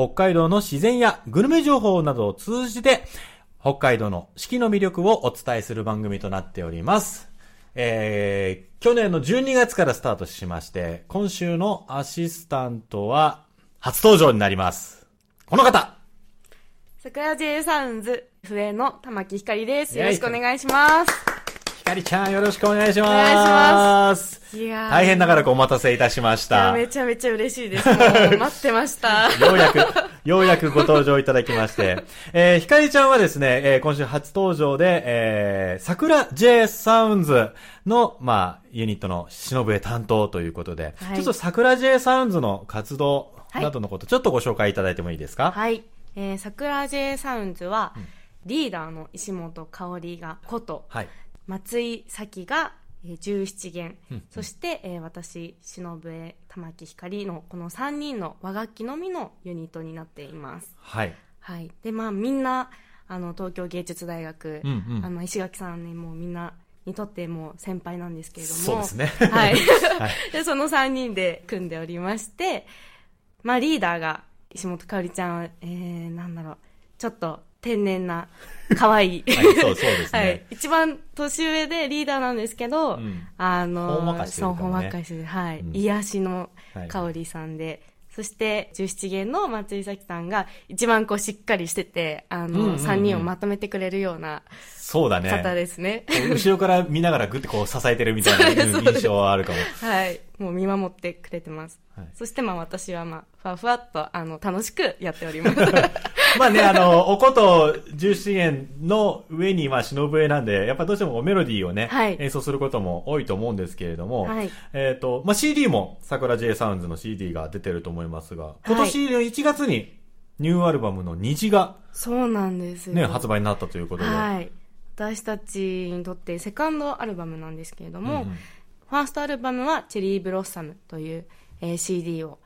北海道の自然やグルメ情報などを通じて、北海道の四季の魅力をお伝えする番組となっております。えー、去年の12月からスタートしまして、今週のアシスタントは初登場になります。この方桜 J サウンズ笛の玉木ひかりです。よろしくお願いします。ひかりちゃんよろしくお願いします。お願いしますいやー大変長らくお待たせいたしました。めちゃめちゃ嬉しいです。待ってました。ようやく、ようやくご登場いただきまして。えー、ひかりちゃんはですね、えー今週初登場で、えー、桜 J サウンズの、まあ、ユニットの忍笛担当ということで、はいちょっと桜 J サウンズの活動などのこと、ちょっとご紹介いただいてもいいですか？はい。えー、桜 J サウンズは、リーダーの石本香織がこと、はい。松井咲が、えー、17弦、うんそして、えー、私、忍笛玉木ひかりのこの3人の和楽器のみのユニットになっています。はい。はい。で、まあみんな、あの、東京芸術大学、うんうんあの、石垣さんね、もうみんなにとってもう先輩なんですけれども。そうですねはい。はい で、その3人で組んでおりまして、まあリーダーが石本香織ちゃんは、えー、なんだろう、ちょっと天然な、可愛い。はい、そう、そうですはいね。。一番年上でリーダーなんですけど、うんあの、ほんわかしてるかもねそう、ほんわかしてる。はい。うん癒しのはい香りさんで、そして、十七弦の松井咲さんが、一番こうしっかりしてて、あの、三人をまとめてくれるようなそうだね。方ですね。後ろから見ながらグッてこう支えてるみたいな うん印象はあるかも。はい。もう見守ってくれてます。はいそしてまあ私はまあ、ふわふわっと、あの、楽しくやっております。まあね、あの、おこと17弦の上に、まあ、忍笛なんで、やっぱどうしてもメロディーをね、はい。演奏することも多いと思うんですけれども、はい。えっ、と、まあ、CD も、桜 J サウンズの CD が出てると思いますが、今年の1月に、ニューアルバムの虹がそうなんですよ。ね、発売になったということで、はい。私たちにとってセカンドアルバムなんですけれども、うんうん。ファーストアルバムは「チェリーブロッサム」という、えー CD を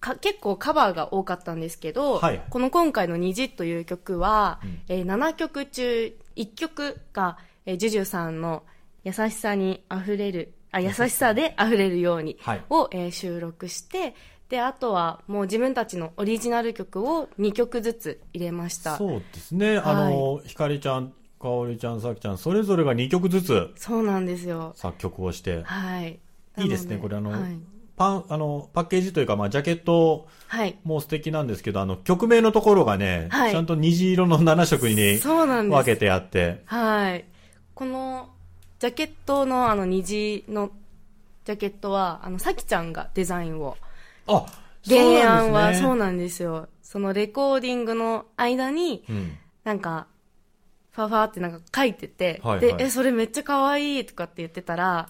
か結構カバーが多かったんですけど、はい。この今回の「虹」という曲は、うん。えー7曲中1曲が、えージュジュさんの「優しさにあふれる」あ優しさ。であふれるようにはい。を、えー収録してであとはもう自分たちのオリジナル曲を2曲ずつ入れました。そうですね、あの、ひかりちゃん、かおりちゃん、さきちゃん、それぞれが2曲ずつそうなんですよ。作曲をして、はい。いいですね、これあの、はい、パン、あの、パッケージというか、まあ、ジャケットはいもう素敵なんですけど、あの、曲名のところがね、はいちゃんと虹色の7色に分けてあって、はい。この、ジャケットのあの虹のジャケットは、あの、さきちゃんがデザインを。あ、原案はそうななんですよ。そのレコーディングの間に、うん。なんか、ファファってなんか書いてて、はいはいで、え、それめっちゃ可愛いとかって言ってたら、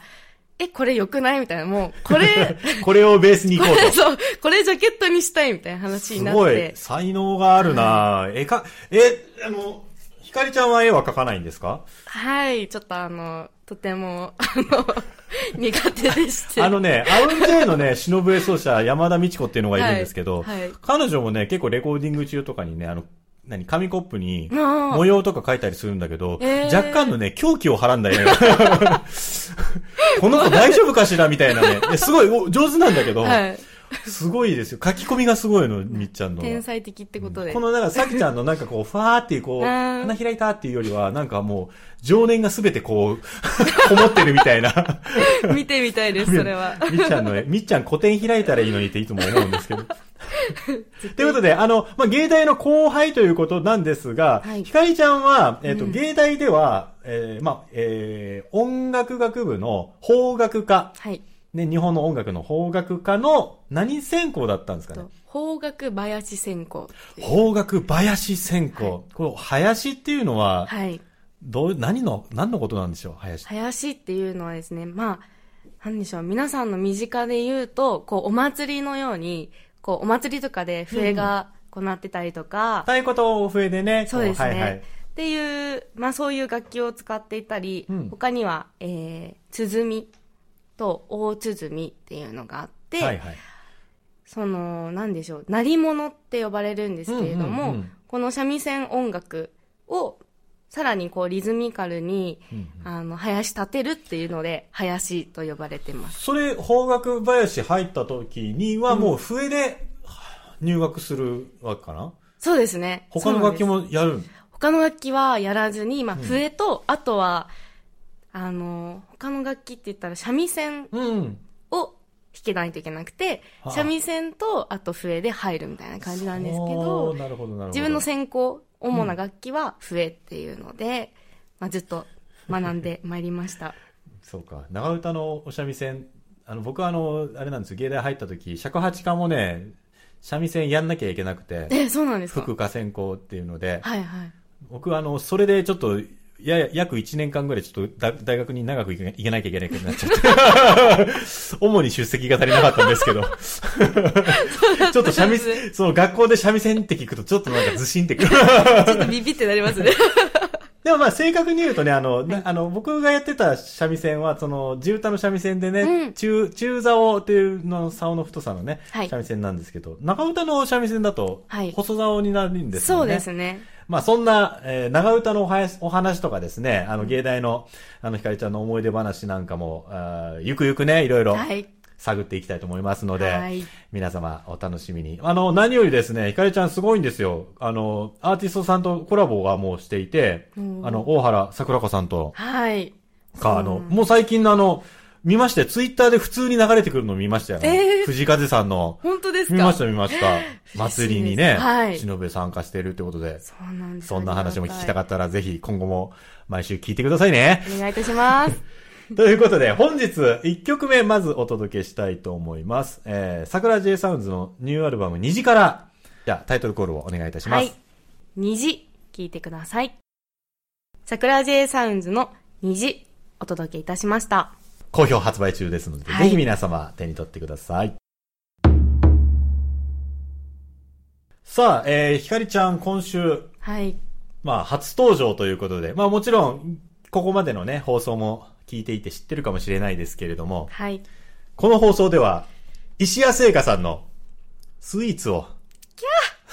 え、これ良くない？みたいな、もう、これ、これをベースに行こうと。そう、これジャケットにしたいみたいな話になっすごいて、、才能があるな。絵か、え、あの、ひかりちゃんは絵は描かないんですか？はい、ちょっとあの、とても、あの、苦手でして。あのね、アウンジェイのね、忍笛奏者、山田美智子っていうのがいるんですけど、はいはい。彼女もね、結構レコーディング中とかにね、あの、何、紙コップに模様とか書いたりするんだけど、えー若干のね、狂気をはらんだよね。この子大丈夫かしら？みたいなね。えすごい、お上手なんだけど、はい。すごいですよ。書き込みがすごいの、みっちゃんの。天才的ってことで。この、だから、さきちゃんのなんかこう、ファーっていう、こう、花開いたっていうよりは、なんかもう、情念がすべてこう、こもってるみたいな。見てみたいです、それは。みっちゃんの絵、みっちゃん古典開いたらいいのにっていつも思うんですけど。ということで、あの、まあ、芸大の後輩ということなんですが、はいひかりちゃんは、えっ、と、うん芸大では、えーまあ、えー音楽学部の邦楽科、はい。ね、日本の音楽の邦楽科の何専攻だったんですかね？と邦楽林専攻。邦楽林専攻。はいこの林っていうのは、はい。どう、何の、何のことなんでしょう？林。林っていうのはですね、まあ、なんでしょう、皆さんの身近で言うと、こう、お祭りのように、こう、お祭りとかで笛が行ってたりとか、太鼓と笛でね。そうですね。こはいはい。っていう、まあそういう楽器を使っていたり、うん他には、えー、鼓と大鼓っていうのがあって、はいはい。その、なんでしょう、鳴り物って呼ばれるんですけれども、うんうんうんこの三味線音楽をさらにこうリズミカルに、うんあの、林立てるっていうので、林と呼ばれてます。それ、邦楽林入った時にはもう笛で入学するわけかな、そうですね。他の楽器もやる他の楽器はやらずに、まあ、笛と、あとは、あの、他の楽器って言ったら三味線うん。を弾けないといけなくて、はあ三味線と、あと笛で入るみたいな感じなんですけおど。自分の専攻、主な楽器は笛っていうので、まあ、ずっと学んでまいりました。そうか。長唄のお三味線、あの、僕はあの、あれなんですよ、芸大入った時、尺八科もね、三味線やんなきゃいけなくて、え、そうなんですか？副科専攻っていうので、はいはい。僕はあの、それでちょっと、やや、約1年間ぐらいちょっとだ大学に長く行け行けなきゃいけないことになっちゃって。主に出席が足りなかったんですけど。ちょっと三味線、その学校で三味線って聞くとちょっとなんかずしんってくる。ちょっとビビってなりますね。でもまあ正確に言うとね、あの、なあの、僕がやってた三味線は、その、地歌の三味線でね、うん中、中竿っていうの、竿の太さのね、はい三味線なんですけど、長唄の三味線だとはい、細竿になるんですよね。そうですね。まあそんな、えー長唄のお話お話とかですね、あの、芸大の、あの、ひかりちゃんの思い出話なんかも、あーゆくゆくね、いろいろはい。探っていきたいと思いますので、はい皆様お楽しみに。あの、何よりですね、ひかりちゃんすごいんですよ。あの、アーティストさんとコラボがもうしていて、うんあの、大原桜子さんと、はい。か、あの、もう最近のあの、見ましたよ。ツイッターで普通に流れてくるの見ましたよ。えー藤風さんの。本当ですか？見ました見ました。祭りにね、はい忍べ参加しているってことで。そうなんです。そんな話も聞きたかっったら、ぜひ今後も毎週聞いてくださいね。た。お願いいたします。ということで、本日1曲目まずお届けしたいと思います。えー、桜 J サウンズのニューアルバム虹から、じゃあタイトルコールをお願いいたします。はい。虹、聞いてください。桜 J サウンズの虹、お届けいたしました。好評発売中ですので、はいぜひ皆様手に取ってください。さあ、えー、ひかりちゃん今週、はい。まあ初登場ということで、まあもちろん、ここまでのね、放送も聞いていて知ってるかもしれないですけれども、はい。この放送では、石谷製菓さんのスイーツを、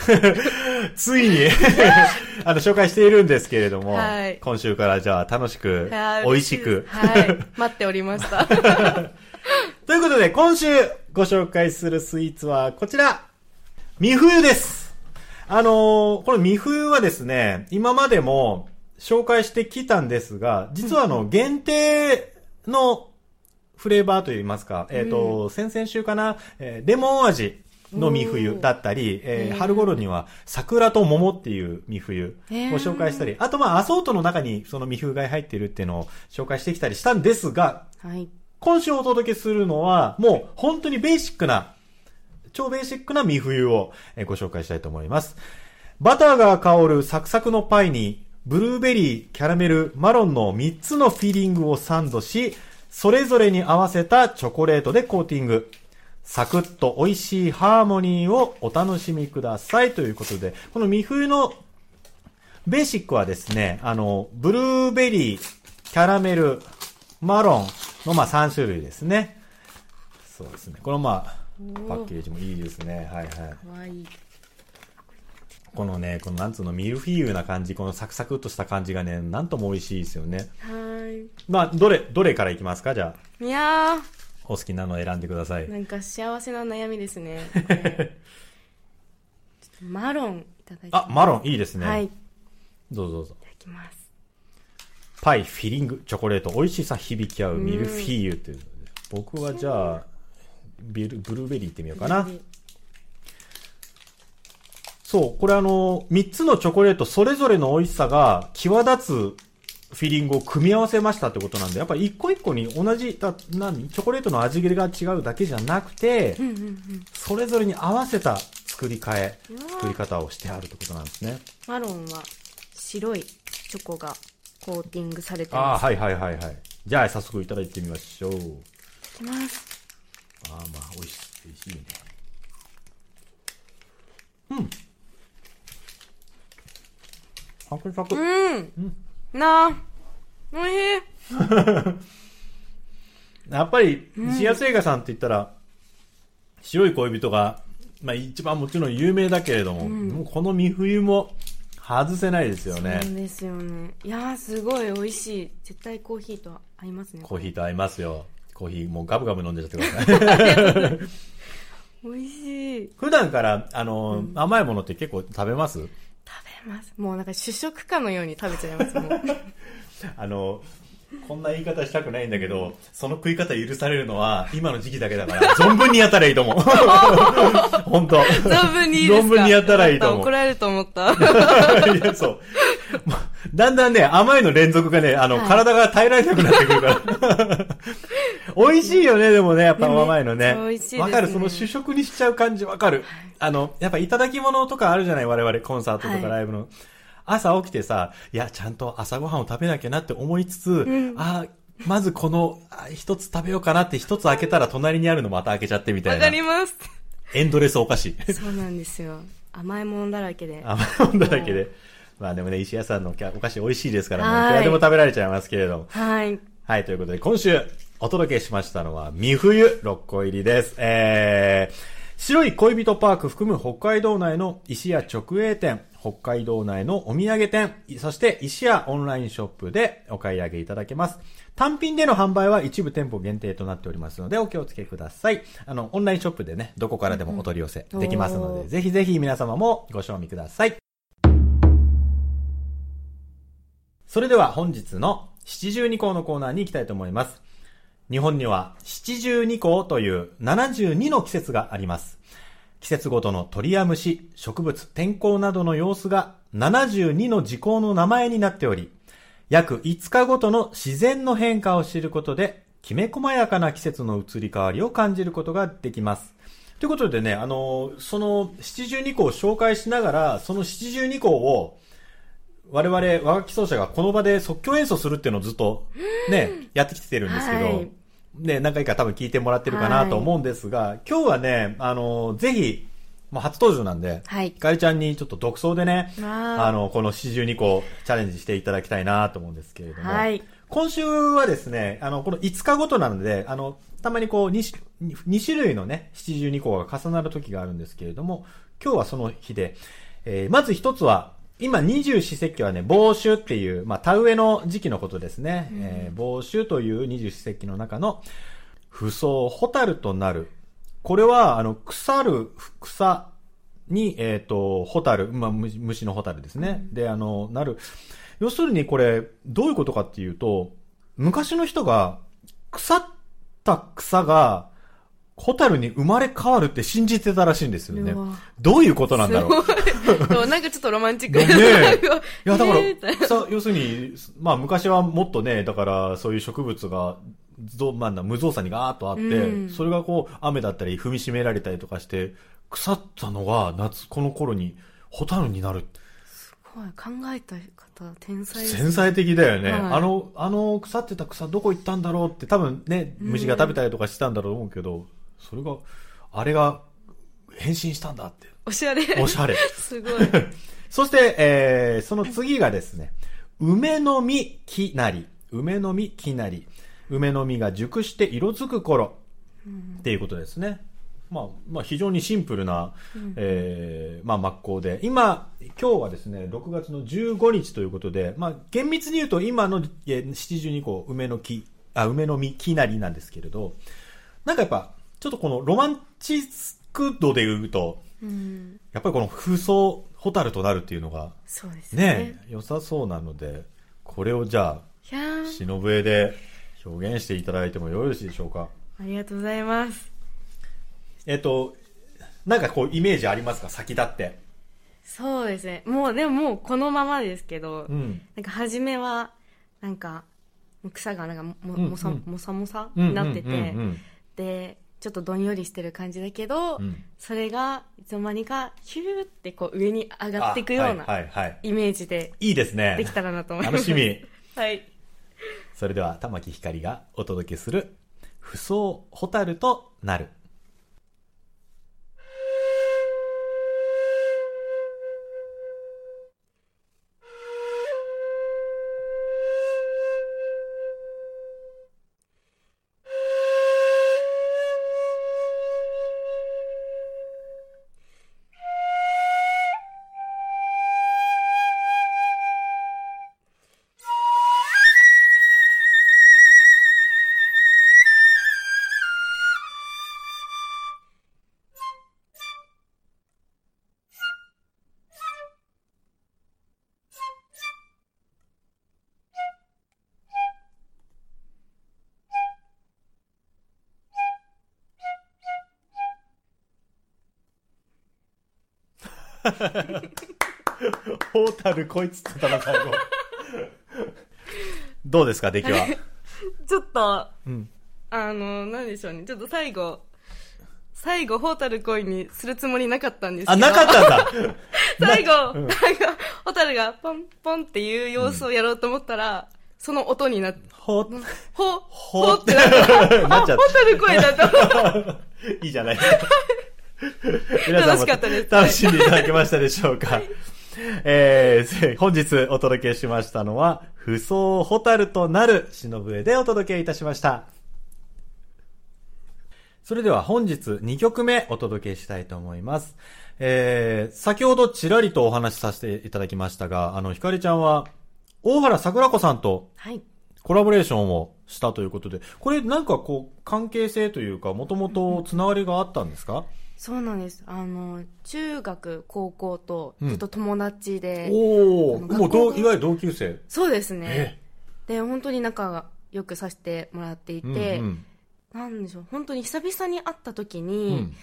ついに あの、紹介しているんですけれども、はい今週からじゃあ楽しく美味しく、はい。待っておりました。ということで、今週ご紹介するスイーツはこちら、三冬です。あのーこの三冬はですね、今までも紹介してきたんですが、実はあの、限定のフレーバーといいますか、えっ、と、先々週かな、えーレモン味の三冬だったり、えー春頃には桜と桃っていう三冬を紹介したり、あとまあアソートの中にその三冬が入っているっていうのを紹介してきたりしたんですが、はい。今週お届けするのは、もう本当にベーシックな、超ベーシックな三冬をえーご紹介したいと思います。バターが香るサクサクのパイに、ブルーベリー、キャラメル、マロンの3つのフィーリングをサンドし、それぞれに合わせたチョコレートでコーティング。サクッと美味しいハーモニーをお楽しみくださいということで、この三冬のベーシックはですね、あの、ブルーベリー、キャラメル、マロンのまあ3種類ですね。そうですね。このまあ、パッケージもいいですね。はいはい。かわいい。このね、このなんつうの、ミルフィーユな感じ、このサクサクっとした感じがね、なんとも美味しいですよね。はまあ、どれ、どれからいきますか？じゃあ、い。いやお好きなのを選んでくださいー、。なんか幸せな悩みですね。マロンいただいて。あ、マロンいいですね。はい。いどうぞどうぞ。ただきます。パイ、フィリング、チョコレート、美味しさ響き合うミルフィーユっていう。僕はじゃあ、ビルブルーベリーいってみようかな。そう、これあの、3つのチョコレートそれぞれの美味しさが際立つフィリングを組み合わせましたってことなんで、やっぱり一個一個に同じ、だ何チョコレートの味切れが違うだけじゃなくて、うんうんうん。それぞれに合わせた作り替え、作り方をしてあるってことなんですね。マロンは白いチョコがコーティングされてああ、ます。はいはいはいはい。じゃあ早速いただいてみましょう。いきます。ああ、まあ、美味しい、美味しいね。うん。サクサク。うん。なあ。おいしい。やっぱり、石屋製菓さんって言ったら、白い恋人が、まあ一番もちろん有名だけれども、もうこの三冬も外せないですよね。そうですよね。いやー、すごい美味しい。絶対コーヒーと合いますね。コーヒーと合いますよ。コーヒーもうガブガブ飲んでちゃってください。美味しい。普段から、あの、甘いものって結構食べます？ます。もうなんか主食かのように食べちゃいます、もう。あの、こんな言い方したくないんだけど、その食い方許されるのは今の時期だけだから、存分にやったらいいと思う。本当。存分にいいですか？存分にやったらいいと思う怒られると思った。いや、そう。まだんだんね、甘いの連続がね、あの、はい体が耐えられなくなってくるから。美味しいよね、でもね、やっぱ甘いのね。美味しいわかる、その主食にしちゃう感じわかる。あの、やっぱいただき物とかあるじゃない、我々、コンサートとかはいライブの。朝起きてさ、いや、ちゃんと朝ごはんを食べなきゃなって思いつつ、あまずこの、あ一つ食べようかなって一つ開けたら隣にあるのまた開けちゃってみたわいな。かります。エンドレスお菓子。そうなんですよ。甘いものだらけで。甘いもんだらけで。まあでもね、石屋さんのお菓子美味しいですから、もうはいいくらでも食べられちゃいますけれども。はい。はい、ということで、今週お届けしましたのは、三冬6個入りです。えー、白い恋人パーク含む北海道内の石屋直営店、北海道内のお土産店、そして石屋オンラインショップでお買い上げいただけます。単品での販売は一部店舗限定となっておりますので、お気をつけください。あの、オンラインショップでね、どこからでもお取り寄せできますので、ぜひぜひ皆様もご賞味ください。それでは本日の七十二項のコーナーに行きたいと思います。日本には七十二項という72の季節があります。季節ごとの鳥や虫、植物、天候などの様子が72の時項の名前になっており、約5日ごとの自然の変化を知ることで、きめ細やかな季節の移り変わりを感じることができます。ということでね、あの、その七十二項を紹介しながら、その七十二項を我々和楽器奏者がこの場で即興演奏するっていうのをずっとね、やってきてるんですけど、はい。ね、何回か多分聞いてもらってるかなと思うんですが、今日はね、あの、ぜひ、もう初登場なんで、はい。ひかりちゃんにちょっと独奏でね、あ。の、この四十二個チャレンジしていただきたいなと思うんですけれども、はい。今週はですね、あの、この5日ごとなので、あの、たまにこう2、2種類のね、七十二個が重なる時があるんですけれども、今日はその日で、えーまず一つは、今二十四節気はね、防酒っていう、まあ、田植えの時期のことですね。えー防酒という二十四節気の中の、不相、ホタルとなる。これは、あの、腐る、草に、えっ、と、ホタル、まあ、虫虫のホタルですね。で、あの、なる。要するにこれ、どういうことかっていうと、昔の人が、腐った草が、ホタルに生まれ変わるって信じてたらしいんですよね。どういうことなんだろう。そうなんかちょっとロマンチックねえ。いや、だから、さ、要するに、まあ昔はもっとね、だからそういう植物が、ぞまあ、無造作にガーッとあって、うん。それがこう、雨だったり踏みしめられたりとかして、腐ったのが夏、この頃に、ホタルになる。すごい考えた方天才です繊細的だよね。はい。あの、あの腐ってた草どこ行ったんだろうって多分ね、虫が食べたりとかしてたんだろうと思うけど、それが、あれが変身したんだって。おしゃれおしゃれ。すごい そして、えー、その次がですね、梅の実きなり。梅の実きなり。梅の実が熟して色づく頃。っていうことですね。まあ、まあ、非常にシンプルな、えーまあ、真っ向で。今、今日はですね、6月の15日ということで、まあ、厳密に言うと今のえー七十二個、梅の木、あ、梅の実きなりなんですけれど、なんかやっぱ、ちょっとこのロマンチスク度で言うと、うん。やっぱりこの風葬、ホタルとなるっていうのが、そうですね。ね、良さそうなので、これをじゃあ、忍笛で表現していただいてもよろしいでしょうか？ありがとうございます。えっと、なんかこう、イメージありますか？先立って。そうですね。もうでももうこのままですけど、うん。なんか初めはなんか草がなんかもうんもさうんもさもさうん。になってて、でちょっとどんよりしてる感じだけど、うんそれがいつの間にかヒューってこう上に上がっていくようあな。イメージでいいですね。できたらなと思います楽しみ。はいそれでは、玉木ひかりがお届けする、不相ホタルとなる。「ホータルこいつって言ったの最後。どうですか、出来は？ちょっと、うん。あの、なんでしょうね。ちょっと最後、最後、ホータル恋にするつもりなかったんですけど。あ、なかったんだ。最後、うんなんか、ホタルがポンポンっていう様子をやろうと思ったら、その音になって、ほ、ほ、ほほってなった。なっちゃっあホタル声だった。た。いいじゃないですか。皆さんも楽しかったです楽しんでいただけましたでしょうか？えー、本日お届けしましたのは、不相ホタルとなる忍笛でお届けいたしました。それでは本日2曲目お届けしたいと思います。えー、先ほどちらりとお話しさせていただきましたが、あの、ひかりちゃんは、大原桜子さんとはい。コラボレーションをしたということで、これなんかこう、関係性というか、もともとつながりがあったんですか、そうなんです。あの、中学、高校とうんずっと友達で、おお、もういわゆる同級生？そうですねえ？で、本当に仲が良くさせてもらっていて、うんなんでしょう、本当に久々に会った時うんに、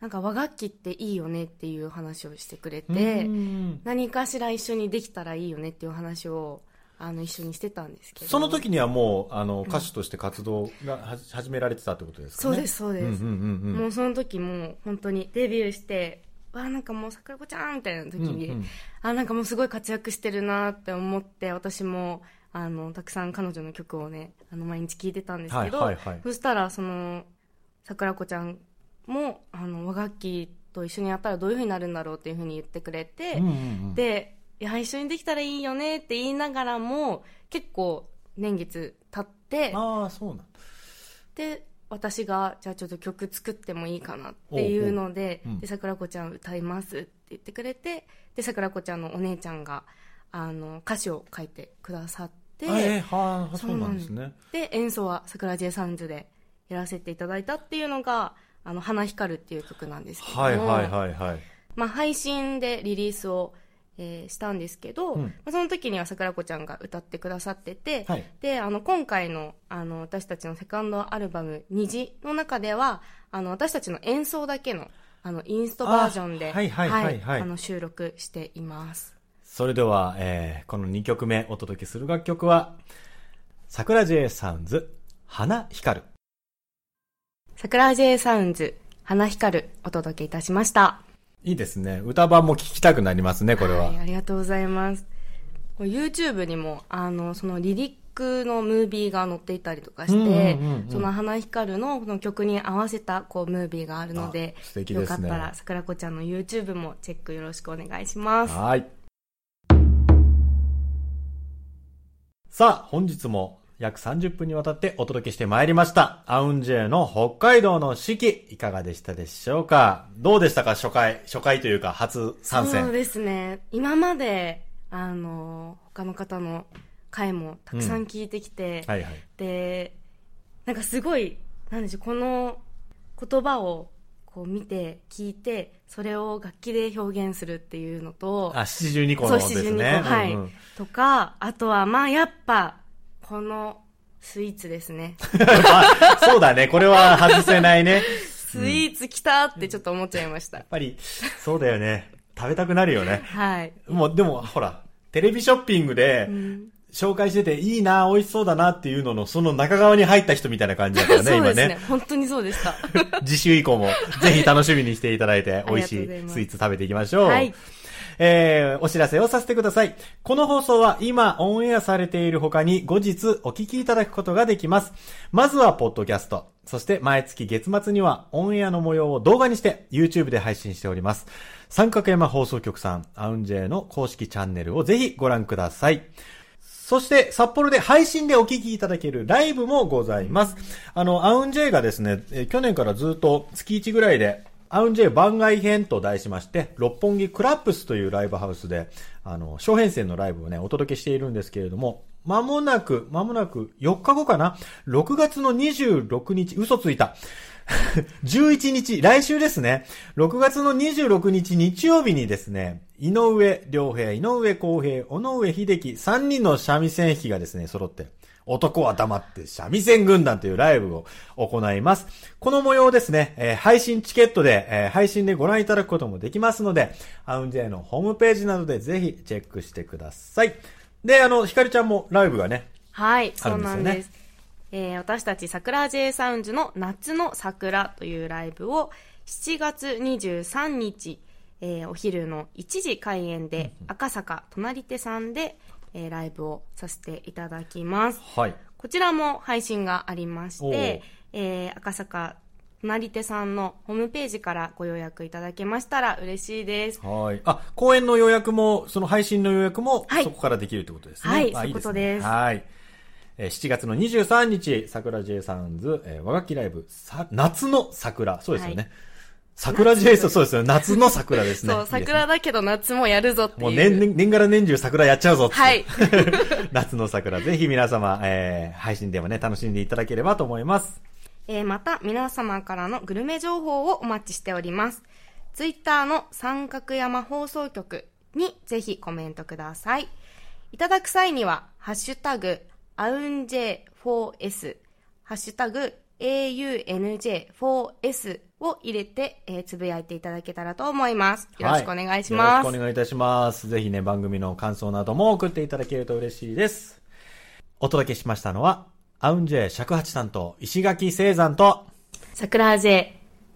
なんか和楽器っていいよねっていう話をしてくれうんて、うん何かしら一緒にできたらいいよねっていう話をあの一緒にしてたんですけど。その時にはもう、あの、歌手として活動がはじ始められてたってことですかね？そうですそうです、うんうんうんうん。もうその時もう本当にデビューしてわあなんかもう桜子ちゃんみたいな時に、うんうん。あなんかもうすごい活躍してるなって思って私もあのたくさん彼女の曲をねあの毎日聴いてたんですけど、はいはいはい。そしたらその桜子ちゃんもあの和楽器と一緒にやったらどういうふうになるんだろうっていうふうに言ってくれて、うんうんうん。でいや一緒にできたらいいよねって言いながらも結構年月経ってああ、そうなんだ。で私がじゃあちょっと曲作ってもいいかなっていうのでおうおううんで桜子ちゃん歌いますって言ってくれてで桜子ちゃんのお姉ちゃんがあの歌詞を書いてくださってあえーはあ、そうなんですね。で演奏は桜 J サウンズでやらせていただいたっていうのが「あの花光る」っていう曲なんですけども、はいはいはいはい。まあ、配信でリリースを、えーしたんですけど、うん。まあ、その時には桜子ちゃんが歌ってくださってて、はい。であの今回のあの私たちのセカンドアルバム「虹」の中ではあの私たちの演奏だけのあのインストバージョンで収録しています。それでは、えー、この2曲目お届けする楽曲は、桜 J サウンズ、花光る。桜 J サウンズ「花光る」お届けいたしましたいいですね。歌版も聴きたくなりますね、これは。い、ありがとうございます YouTube にもあのそのリリックのムービーが載っていたりとかして、うんうんうんうんその花光るのこの曲に合わせたこうムービーがあるのでですねかったら桜子ちゃんの YouTube もチェックよろしくお願いしますはい。さあ、本日も約30分にわたってお届けしてまいりました。アウンジェイの北海道の四季、いかがでしたでしょうか？どうでしたか？初回、初回というか初参戦。そうですね今まであの他の方の回もたくさん聞いてきて、はいはい。でなんかすごいなんでしょうこの言葉をこう見て聞いてそれを楽器で表現するっていうのとあ、七十二個のですそうね。72個はい、うんうんとかあとはまあやっぱこのスイーツですねあ そうだね。これは外せないね。スイーツ来たってちょっと思っちゃいました、やっぱり、そうだよね。食べたくなるよね。はい、もう、でも、ほら、テレビショッピングで、うん紹介してて、いいな、美味しそうだなっていうのの、その中側に入った人みたいな感じだからね、そう今ですねね。本当にそうでした 次週以降も、ぜひ楽しみにしていただいて、美味しいスイーツ食べていきましょう。はいえー、お知らせをさせてください。この放送は今オンエアされている他に後日お聞きいただくことができます。まずはポッドキャスト。そして毎月月末にはオンエアの模様を動画にして YouTube で配信しております。三角山放送局さん、アウンジェイの公式チャンネルをぜひご覧ください。そして、札幌で配信でお聞きいただけるライブもございます。あの、アウンジェイがですね、去年からずっと月1ぐらいで、アウンジェイ番外編と題しまして、六本木クラップスというライブハウスで、あの、小編成のライブをね、お届けしているんですけれども、間もなく、間もなく、4日後かな ?6 月の26日、嘘ついた。11日、来週ですね。6月の26日日曜日にですね、井上良平、井上公平、尾上秀樹、3人の三味線弾きがですね、揃って、男は黙って三味線軍団というライブを行います。この模様ですね、えー、配信チケットで、えー、配信でご覧いただくこともできますので、アウンジェイのホームページなどでぜひチェックしてください。で、あの、ひかりちゃんもライブがね、はい、そうなんです。えー、私たち桜 J サウンズの夏の桜というライブを7月23日、えー、お昼の1時開演で赤坂隣手さんで、えー、ライブをさせていただきます。はい。こちらも配信がありまして、えー、赤坂隣手さんのホームページからご予約いただけましたら嬉しいです。はい。あ、公演の予約も、その配信の予約も、そこからできるってことですね。はい、そういうことです。はい。えー、7月の23日、桜 J サウンズ、えー、和楽器ライブ、さ、夏の桜。そうですよね。はい桜 J そうですよ。夏の桜ですね。そう、桜だけど夏もやるぞっていう。もう年、年がら年中桜やっちゃうぞって。はい。夏の桜、ぜひ皆様、えー、配信でもね、楽しんでいただければと思います。えー、また、皆様からのグルメ情報をお待ちしております。ツイッターの三角山放送局にぜひコメントください。いただく際には、ハッシュタグ、アウンジェ 4S、ハッシュタグ、AUNJ4S を入れて、えー、つぶやいていただけたらと思います。よろしくお願いします。はい、よろしくお願いいたします。ぜひね、番組の感想なども送っていただけると嬉しいです。お届けしましたのは、アウンジェ尺八担当、石垣聖山と、桜ジェ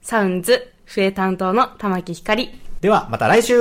サウンズ、笛担当の玉木ひかり。では、また来週